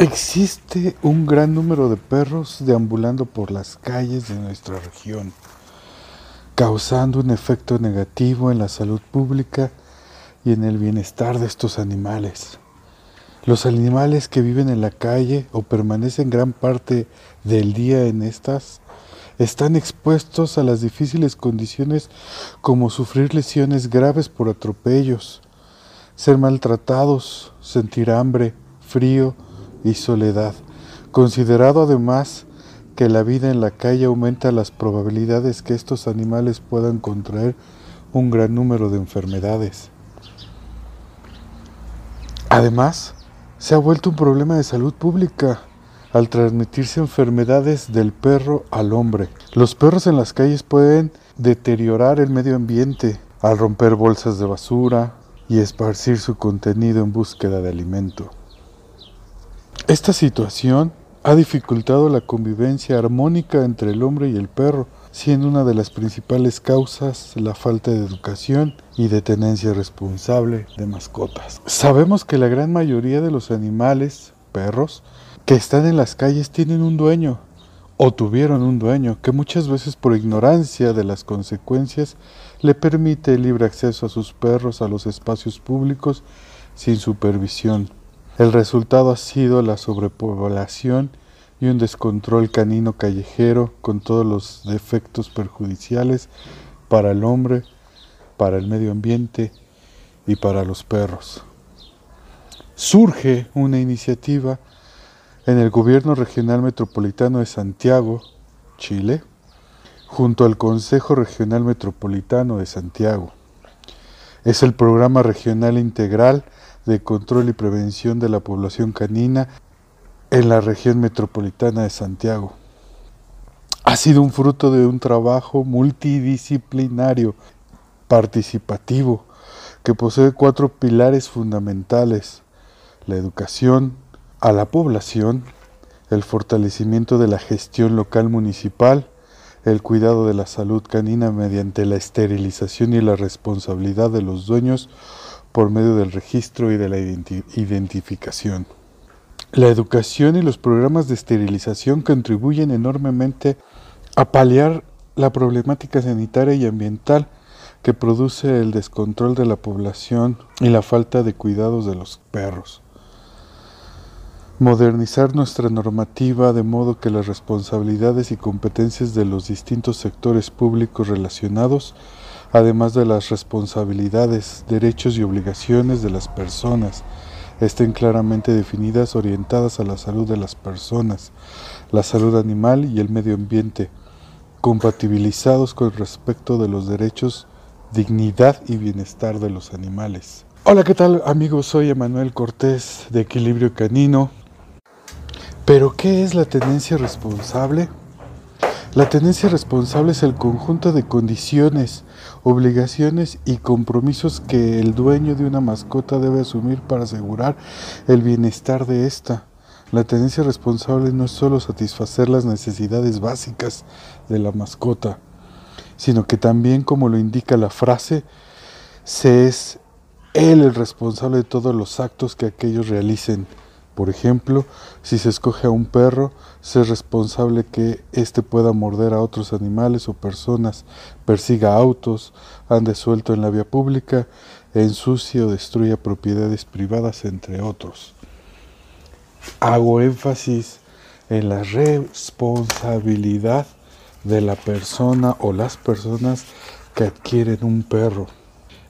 Existe un gran número de perros deambulando por las calles de nuestra región, causando un efecto negativo en la salud pública y en el bienestar de estos animales. Los animales que viven en la calle o permanecen gran parte del día en estas están expuestos a las difíciles condiciones como sufrir lesiones graves por atropellos, ser maltratados, sentir hambre, frío, y soledad, considerado además que la vida en la calle aumenta las probabilidades que estos animales puedan contraer un gran número de enfermedades. Además, se ha vuelto un problema de salud pública al transmitirse enfermedades del perro al hombre. Los perros en las calles pueden deteriorar el medio ambiente al romper bolsas de basura y esparcir su contenido en búsqueda de alimento. Esta situación ha dificultado la convivencia armónica entre el hombre y el perro, siendo una de las principales causas la falta de educación y de tenencia responsable de mascotas. Sabemos que la gran mayoría de los animales, perros, que están en las calles tienen un dueño o tuvieron un dueño que muchas veces por ignorancia de las consecuencias le permite el libre acceso a sus perros a los espacios públicos sin supervisión el resultado ha sido la sobrepoblación y un descontrol canino callejero con todos los defectos perjudiciales para el hombre, para el medio ambiente y para los perros. Surge una iniciativa en el Gobierno Regional Metropolitano de Santiago, Chile, junto al Consejo Regional Metropolitano de Santiago. Es el programa regional integral de control y prevención de la población canina en la región metropolitana de Santiago. Ha sido un fruto de un trabajo multidisciplinario, participativo, que posee cuatro pilares fundamentales, la educación a la población, el fortalecimiento de la gestión local municipal, el cuidado de la salud canina mediante la esterilización y la responsabilidad de los dueños por medio del registro y de la identificación. La educación y los programas de esterilización contribuyen enormemente a paliar la problemática sanitaria y ambiental que produce el descontrol de la población y la falta de cuidados de los perros. Modernizar nuestra normativa de modo que las responsabilidades y competencias de los distintos sectores públicos relacionados además de las responsabilidades, derechos y obligaciones de las personas, estén claramente definidas orientadas a la salud de las personas, la salud animal y el medio ambiente, compatibilizados con respecto de los derechos, dignidad y bienestar de los animales. Hola, ¿qué tal amigos? Soy Emanuel Cortés de Equilibrio Canino. ¿Pero qué es la tenencia responsable? La tenencia responsable es el conjunto de condiciones, obligaciones y compromisos que el dueño de una mascota debe asumir para asegurar el bienestar de ésta. La tenencia responsable no es solo satisfacer las necesidades básicas de la mascota, sino que también, como lo indica la frase, se es él el responsable de todos los actos que aquellos realicen por ejemplo, si se escoge a un perro, ser responsable que éste pueda morder a otros animales o personas, persiga autos, ande suelto en la vía pública, ensucie o destruya propiedades privadas, entre otros. Hago énfasis en la responsabilidad de la persona o las personas que adquieren un perro.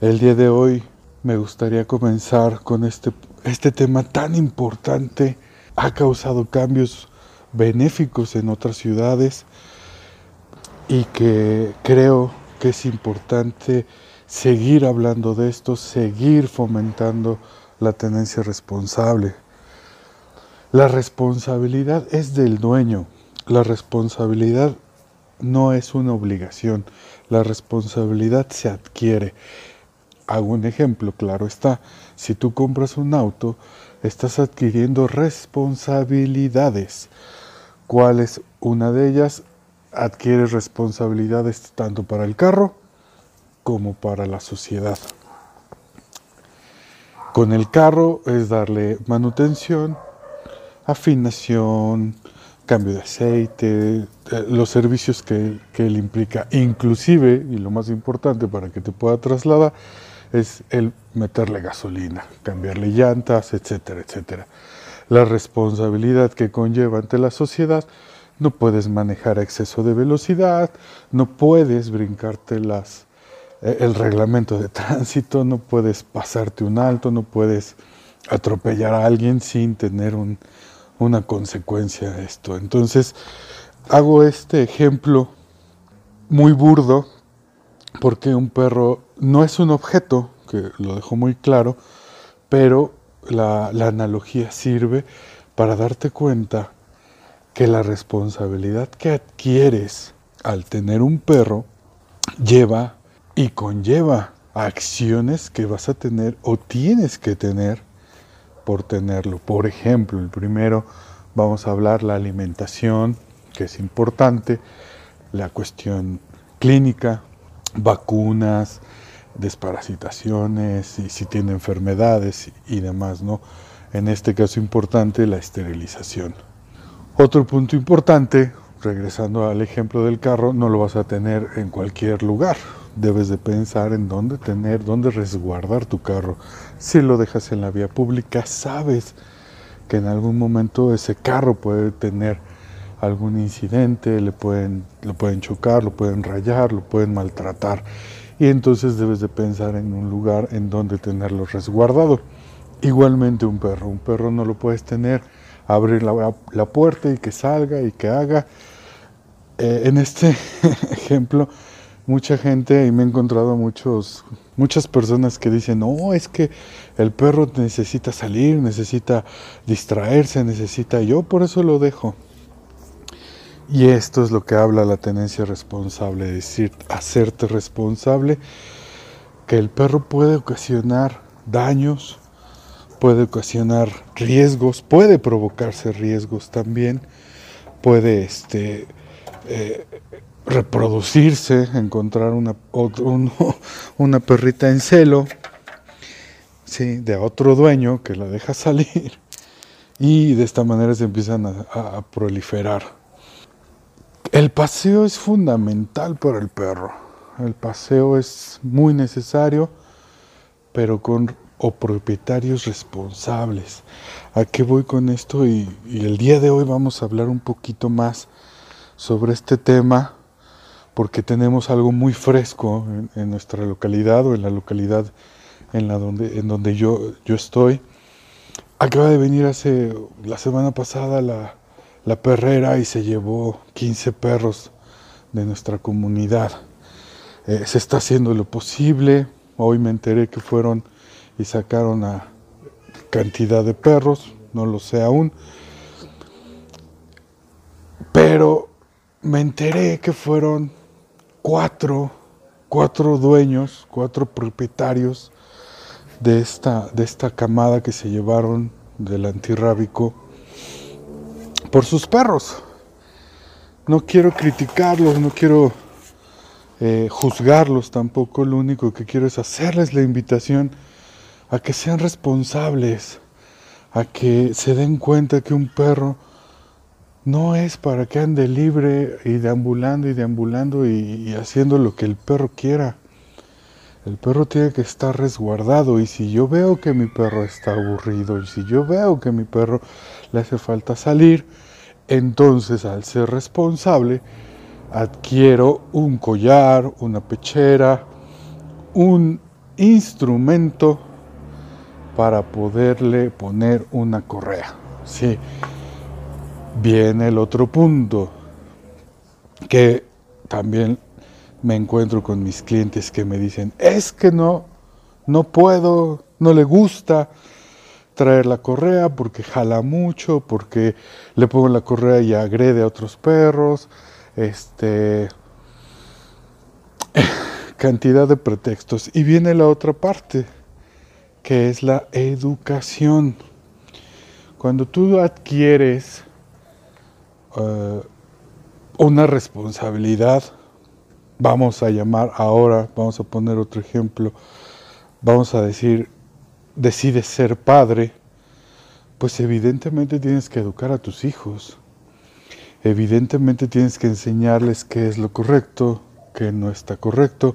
El día de hoy me gustaría comenzar con este este tema tan importante ha causado cambios benéficos en otras ciudades y que creo que es importante seguir hablando de esto, seguir fomentando la tenencia responsable. La responsabilidad es del dueño, la responsabilidad no es una obligación, la responsabilidad se adquiere. Hago un ejemplo, claro está. Si tú compras un auto, estás adquiriendo responsabilidades. ¿Cuál es una de ellas? Adquieres responsabilidades tanto para el carro como para la sociedad. Con el carro es darle manutención, afinación, cambio de aceite, eh, los servicios que, que él implica, inclusive, y lo más importante para que te pueda trasladar, es el meterle gasolina, cambiarle llantas, etcétera, etcétera. La responsabilidad que conlleva ante la sociedad, no puedes manejar a exceso de velocidad, no puedes brincarte las, eh, el reglamento de tránsito, no puedes pasarte un alto, no puedes atropellar a alguien sin tener un, una consecuencia a esto. Entonces, hago este ejemplo muy burdo porque un perro no es un objeto, que lo dejo muy claro, pero la, la analogía sirve para darte cuenta que la responsabilidad que adquieres al tener un perro lleva y conlleva acciones que vas a tener o tienes que tener por tenerlo. Por ejemplo, el primero vamos a hablar la alimentación, que es importante, la cuestión clínica, vacunas, desparasitaciones y si tiene enfermedades y demás, ¿no? En este caso importante, la esterilización. Otro punto importante, regresando al ejemplo del carro, no lo vas a tener en cualquier lugar. Debes de pensar en dónde tener, dónde resguardar tu carro. Si lo dejas en la vía pública, sabes que en algún momento ese carro puede tener algún incidente, le pueden, lo pueden chocar, lo pueden rayar, lo pueden maltratar. Y entonces debes de pensar en un lugar en donde tenerlo resguardado. Igualmente un perro, un perro no lo puedes tener, abrir la, la puerta y que salga y que haga. Eh, en este ejemplo, mucha gente, y me he encontrado muchos, muchas personas que dicen, no, es que el perro necesita salir, necesita distraerse, necesita, yo por eso lo dejo. Y esto es lo que habla la tenencia responsable, es decir, hacerte responsable, que el perro puede ocasionar daños, puede ocasionar riesgos, puede provocarse riesgos también, puede este, eh, reproducirse, encontrar una, una perrita en celo, ¿sí? de otro dueño que la deja salir y de esta manera se empiezan a proliferar el paseo es fundamental para el perro. El paseo es muy necesario, pero con o propietarios responsables. ¿A qué voy con esto? Y, el día de hoy vamos a hablar un poquito más sobre este tema, porque tenemos algo muy fresco en, nuestra localidad o en la localidad en, la donde, en donde yo, yo estoy. Acaba de venir hace la semana pasada la, la perrera y se llevó 15 perros de nuestra comunidad. Eh, se está haciendo lo posible. Hoy me enteré que fueron y sacaron a cantidad de perros, no lo sé aún. Pero me enteré que fueron cuatro, cuatro dueños, cuatro propietarios de esta, de esta camada que se llevaron del antirrábico por sus perros. No quiero criticarlos, no quiero eh, juzgarlos tampoco, lo único que quiero es hacerles la invitación a que sean responsables, a que se den cuenta que un perro no es para que ande libre y deambulando y deambulando y haciendo lo que el perro quiera. El perro tiene que estar resguardado y si yo veo que mi perro está aburrido y si yo veo que mi perro le hace falta salir, entonces al ser responsable adquiero un collar, una pechera, un instrumento para poderle poner una correa. Sí. Viene el otro punto que también me encuentro con mis clientes que me dicen, es que no, no puedo, no le gusta traer la correa porque jala mucho, porque le pongo la correa y agrede a otros perros, este cantidad de pretextos. Y viene la otra parte, que es la educación. Cuando tú adquieres eh, una responsabilidad, vamos a llamar ahora, vamos a poner otro ejemplo, vamos a decir, decides ser padre, pues evidentemente tienes que educar a tus hijos. Evidentemente tienes que enseñarles qué es lo correcto, qué no está correcto.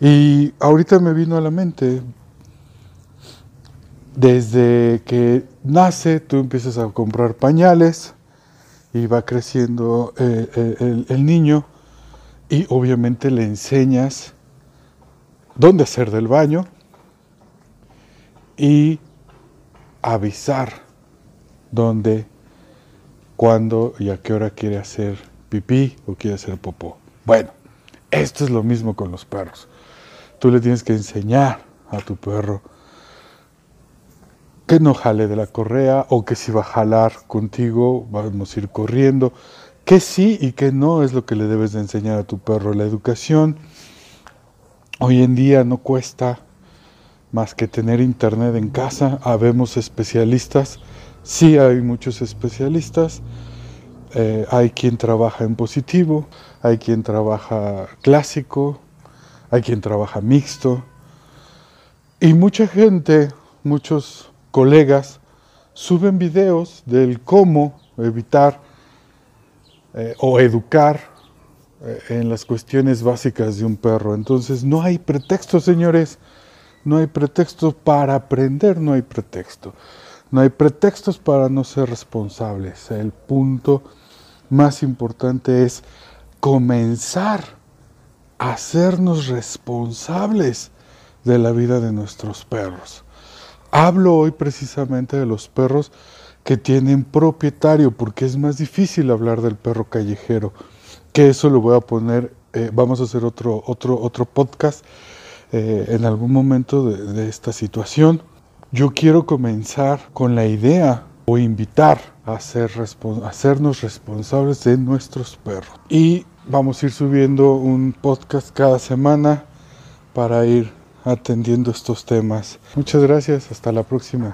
Y ahorita me vino a la mente, desde que nace tú empiezas a comprar pañales y va creciendo eh, eh, el, el niño y obviamente le enseñas dónde hacer del baño y avisar dónde, cuándo y a qué hora quiere hacer pipí o quiere hacer popó. Bueno, esto es lo mismo con los perros. Tú le tienes que enseñar a tu perro que no jale de la correa o que si va a jalar contigo vamos a ir corriendo. Que sí y que no es lo que le debes de enseñar a tu perro. La educación hoy en día no cuesta más que tener internet en casa. Habemos especialistas Sí hay muchos especialistas, eh, hay quien trabaja en positivo, hay quien trabaja clásico, hay quien trabaja mixto. Y mucha gente, muchos colegas, suben videos del cómo evitar eh, o educar eh, en las cuestiones básicas de un perro. Entonces no hay pretexto, señores, no hay pretexto para aprender, no hay pretexto. No hay pretextos para no ser responsables. El punto más importante es comenzar a hacernos responsables de la vida de nuestros perros. Hablo hoy precisamente de los perros que tienen propietario, porque es más difícil hablar del perro callejero, que eso lo voy a poner, eh, vamos a hacer otro, otro, otro podcast eh, en algún momento de esta situación. Yo quiero comenzar con la idea o invitar a, ser hacernos responsables de nuestros perros. Y vamos a ir subiendo un podcast cada semana para ir atendiendo estos temas. Muchas gracias, hasta la próxima.